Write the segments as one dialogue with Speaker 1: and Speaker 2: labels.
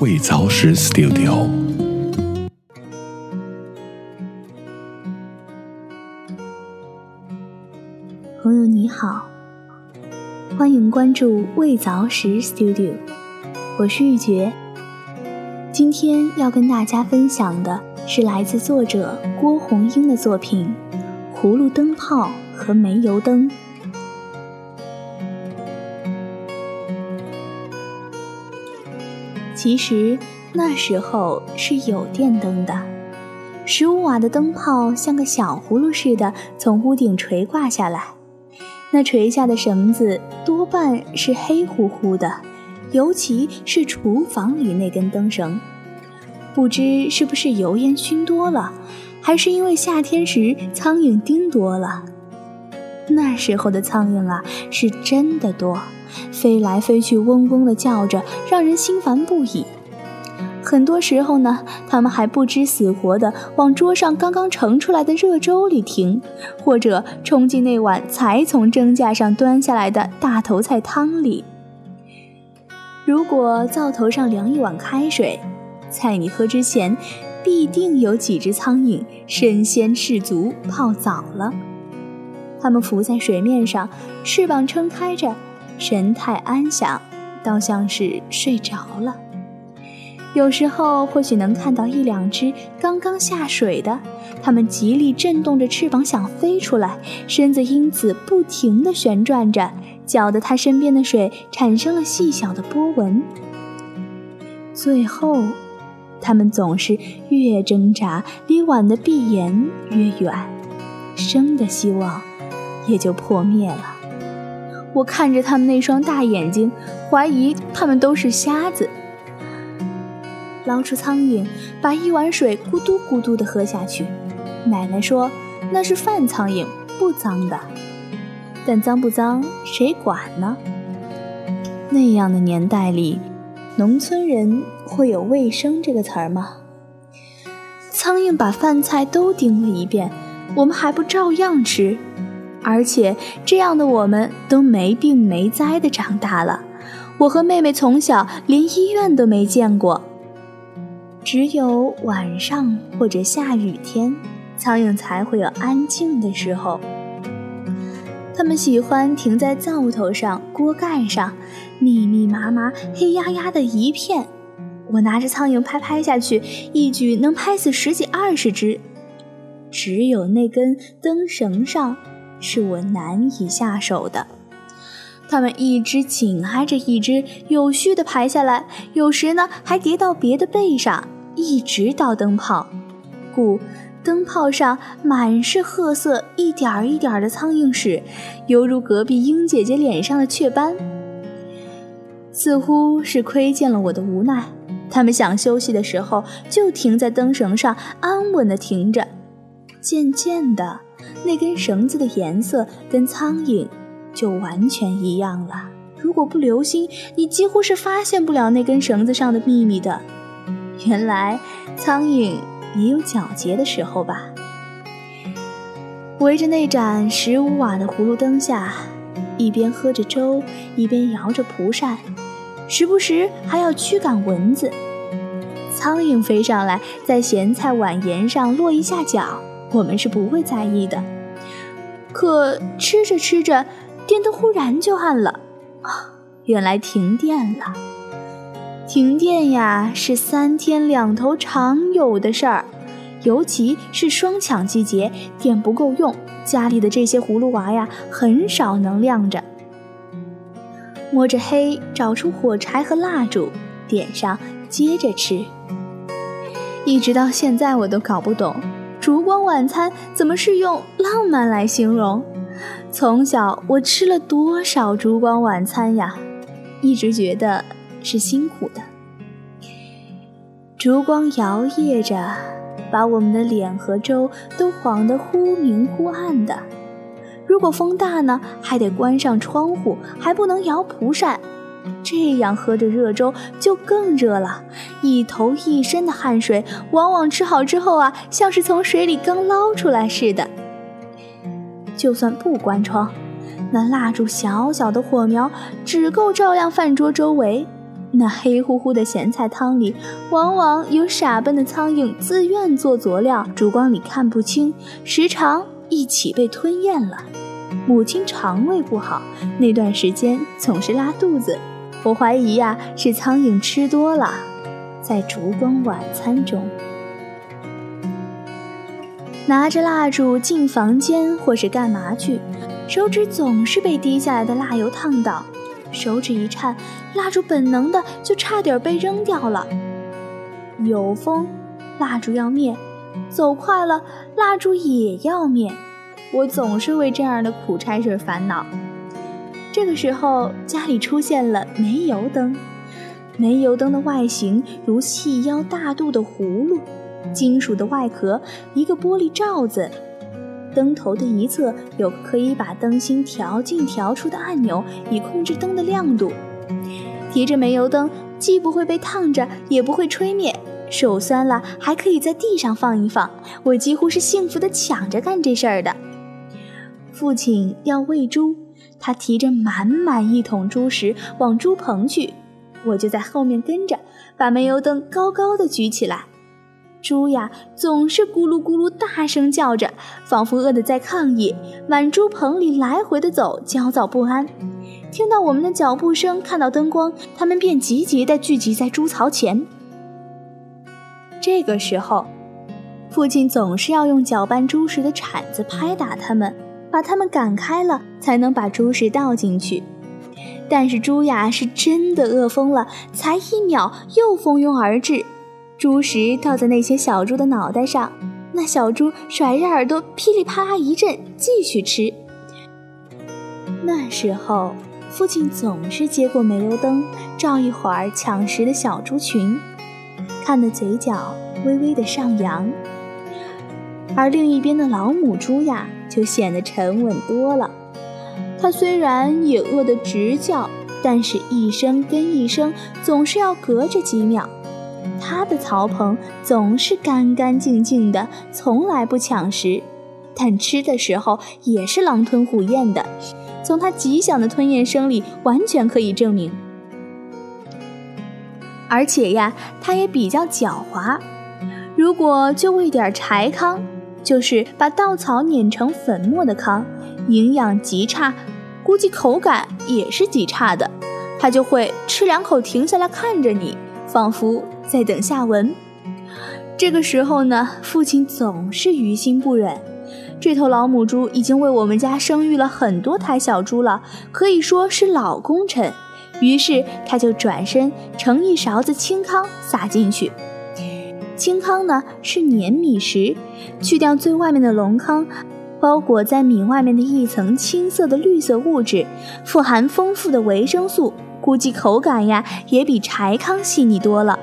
Speaker 1: 未凿石 Studio。
Speaker 2: 朋友你好，欢迎关注未凿石 Studio，我是玉珏。今天要跟大家分享的是来自作者郭红英的作品《葫芦灯泡和煤油灯》。其实那时候是有电灯的，十五瓦的灯泡像个小葫芦似的从屋顶垂挂下来，那垂下的绳子多半是黑乎乎的，尤其是厨房里那根灯绳，不知是不是油烟熏多了，还是因为夏天时苍蝇叮多了。那时候的苍蝇啊，是真的多。飞来飞去，嗡嗡地叫着，让人心烦不已。很多时候呢，他们还不知死活地往桌上刚刚盛出来的热粥里停，或者冲进那碗才从蒸架上端下来的大头菜汤里。如果灶头上凉一碗开水，在你喝之前，必定有几只苍蝇身先士卒泡澡了。它们浮在水面上，翅膀撑开着。神态安详，倒像是睡着了。有时候或许能看到一两只刚刚下水的，它们极力震动着翅膀想飞出来，身子因此不停地旋转着，搅得它身边的水产生了细小的波纹。最后，它们总是越挣扎，离碗的闭眼越远，生的希望也就破灭了。我看着他们那双大眼睛，怀疑他们都是瞎子。捞出苍蝇，把一碗水咕嘟咕嘟地喝下去。奶奶说那是饭苍蝇，不脏的。但脏不脏，谁管呢？那样的年代里，农村人会有卫生这个词儿吗？苍蝇把饭菜都叮了一遍，我们还不照样吃？而且这样的我们都没病没灾的长大了，我和妹妹从小连医院都没见过。只有晚上或者下雨天，苍蝇才会有安静的时候。它们喜欢停在灶头上、锅盖上，密密麻麻、黑压压的一片。我拿着苍蝇拍拍下去，一举能拍死十几二十只。只有那根灯绳上。是我难以下手的。它们一只紧挨着一只，有序地排下来，有时呢还叠到别的背上，一直到灯泡。故灯泡上满是褐色，一点儿一点儿的苍蝇屎，犹如隔壁英姐姐脸上的雀斑。似乎是窥见了我的无奈，它们想休息的时候，就停在灯绳上，安稳地停着。渐渐的。那根绳子的颜色跟苍蝇就完全一样了。如果不留心，你几乎是发现不了那根绳子上的秘密的。原来，苍蝇也有皎洁的时候吧。围着那盏十五瓦的葫芦灯下，一边喝着粥，一边摇着蒲扇，时不时还要驱赶蚊子。苍蝇飞上来，在咸菜碗沿上落一下脚。我们是不会在意的，可吃着吃着，电灯忽然就暗了。啊，原来停电了！停电呀，是三天两头常有的事儿，尤其是双抢季节，电不够用，家里的这些葫芦娃呀，很少能亮着。摸着黑找出火柴和蜡烛，点上，接着吃。一直到现在，我都搞不懂。烛光晚餐怎么是用浪漫来形容？从小我吃了多少烛光晚餐呀，一直觉得是辛苦的。烛光摇曳着，把我们的脸和粥都晃得忽明忽暗的。如果风大呢，还得关上窗户，还不能摇蒲扇。这样喝着热粥就更热了，一头一身的汗水，往往吃好之后啊，像是从水里刚捞出来似的。就算不关窗，那蜡烛小小的火苗只够照亮饭桌周围，那黑乎乎的咸菜汤里，往往有傻笨的苍蝇自愿做佐料，烛光里看不清，时常一起被吞咽了。母亲肠胃不好，那段时间总是拉肚子。我怀疑呀，是苍蝇吃多了。在烛光晚餐中，拿着蜡烛进房间或是干嘛去，手指总是被滴下来的蜡油烫到。手指一颤，蜡烛本能的就差点被扔掉了。有风，蜡烛要灭；走快了，蜡烛也要灭。我总是为这样的苦差事烦恼。这个时候，家里出现了煤油灯。煤油灯的外形如细腰大肚的葫芦，金属的外壳，一个玻璃罩子。灯头的一侧有可以把灯芯调进调出的按钮，以控制灯的亮度。提着煤油灯，既不会被烫着，也不会吹灭。手酸了，还可以在地上放一放。我几乎是幸福的抢着干这事儿的。父亲要喂猪，他提着满满一桶猪食往猪棚去，我就在后面跟着，把煤油灯高高的举起来。猪呀，总是咕噜咕噜大声叫着，仿佛饿得在抗议，满猪棚里来回的走，焦躁不安。听到我们的脚步声，看到灯光，它们便急急地聚集在猪槽前。这个时候，父亲总是要用搅拌猪食的铲子拍打它们，把它们赶开了，才能把猪食倒进去。但是猪呀，是真的饿疯了，才一秒又蜂拥而至。猪食倒在那些小猪的脑袋上，那小猪甩着耳朵，噼里啪啦一阵，继续吃。那时候，父亲总是接过煤油灯，照一会儿抢食的小猪群，看得嘴角微微的上扬。而另一边的老母猪呀，就显得沉稳多了。它虽然也饿得直叫，但是一声跟一声，总是要隔着几秒。他的槽棚总是干干净净的，从来不抢食，但吃的时候也是狼吞虎咽的。从他极响的吞咽声里，完全可以证明。而且呀，他也比较狡猾。如果就喂点柴糠，就是把稻草碾成粉末的糠，营养极差，估计口感也是极差的。他就会吃两口，停下来看着你。仿佛在等下文。这个时候呢，父亲总是于心不忍。这头老母猪已经为我们家生育了很多台小猪了，可以说是老功臣。于是他就转身盛一勺子清糠撒进去。清糠呢是碾米时去掉最外面的龙糠，包裹在米外面的一层青色的绿色物质，富含丰富的维生素。估计口感呀，也比柴糠细腻多了。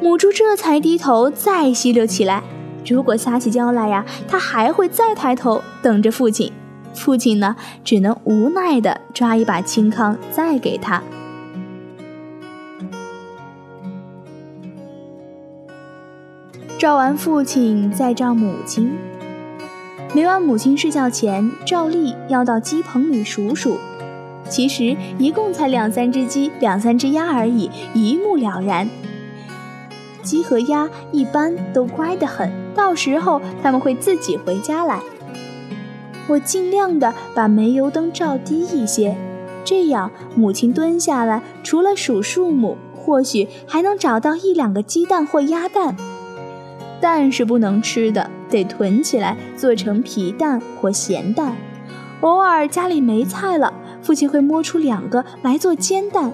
Speaker 2: 母猪这才低头再吸溜起来。如果撒起娇来呀，它还会再抬头等着父亲。父亲呢，只能无奈地抓一把清糠再给他。照完父亲，再照母亲。每晚母亲睡觉前，照例要到鸡棚里数数。其实一共才两三只鸡、两三只鸭而已，一目了然。鸡和鸭一般都乖得很，到时候他们会自己回家来。我尽量的把煤油灯照低一些，这样母亲蹲下来，除了数数目，或许还能找到一两个鸡蛋或鸭蛋。蛋是不能吃的，得囤起来做成皮蛋或咸蛋。偶尔家里没菜了。父亲会摸出两个来做煎蛋，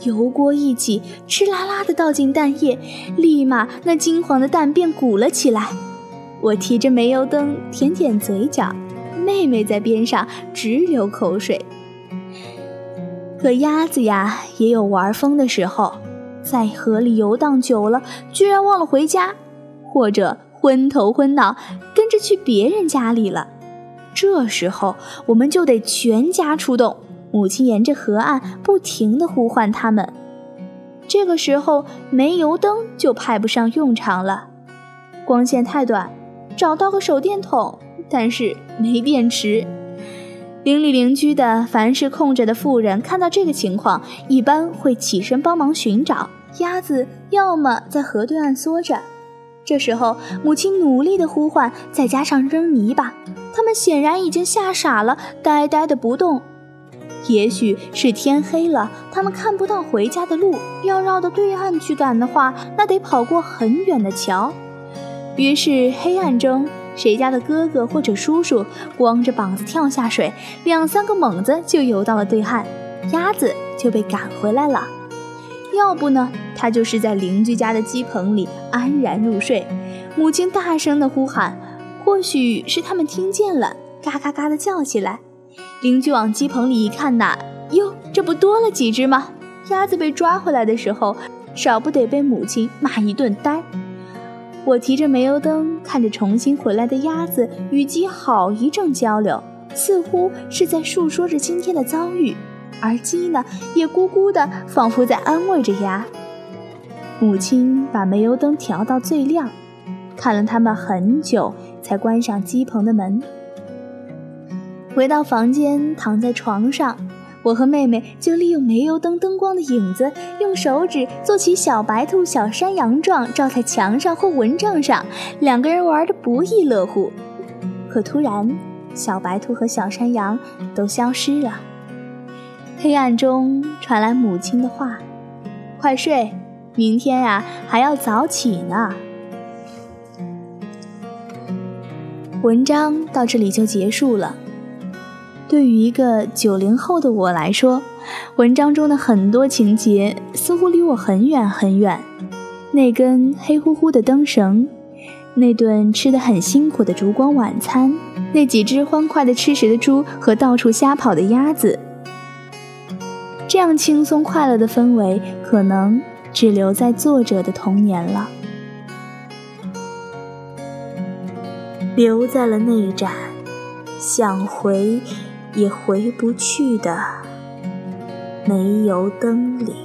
Speaker 2: 油锅一起，哧啦啦的倒进蛋液，立马那金黄的蛋便鼓了起来。我提着煤油灯，舔舔嘴角，妹妹在边上直流口水。可鸭子呀，也有玩疯的时候，在河里游荡久了，居然忘了回家，或者昏头昏脑，跟着去别人家里了。这时候，我们就得全家出动。母亲沿着河岸不停地呼唤他们。这个时候，煤油灯就派不上用场了，光线太短，找到个手电筒，但是没电池。邻里邻居的凡是空着的妇人，看到这个情况，一般会起身帮忙寻找鸭子，要么在河对岸缩着。这时候，母亲努力的呼唤，再加上扔泥巴，他们显然已经吓傻了，呆呆的不动。也许是天黑了，他们看不到回家的路，要绕到对岸去赶的话，那得跑过很远的桥。于是黑暗中，谁家的哥哥或者叔叔光着膀子跳下水，两三个猛子就游到了对岸，鸭子就被赶回来了。要不呢，他就是在邻居家的鸡棚里安然入睡。母亲大声的呼喊，或许是他们听见了，嘎嘎嘎的叫起来。邻居往鸡棚里一看呐，哟，这不多了几只吗？鸭子被抓回来的时候，少不得被母亲骂一顿呆。我提着煤油灯，看着重新回来的鸭子与鸡好一阵交流，似乎是在述说着今天的遭遇。而鸡呢，也咕咕的，仿佛在安慰着鸭。母亲把煤油灯调到最亮，看了他们很久，才关上鸡棚的门。回到房间，躺在床上，我和妹妹就利用煤油灯灯光的影子，用手指做起小白兔、小山羊状，照在墙上或蚊帐上，两个人玩得不亦乐乎。可突然，小白兔和小山羊都消失了。黑暗中传来母亲的话：“快睡，明天呀还要早起呢。”文章到这里就结束了。对于一个九零后的我来说，文章中的很多情节似乎离我很远很远。那根黑乎乎的灯绳，那顿吃得很辛苦的烛光晚餐，那几只欢快的吃食的猪和到处瞎跑的鸭子。这样轻松快乐的氛围，可能只留在作者的童年了，留在了那盏想回也回不去的煤油灯里。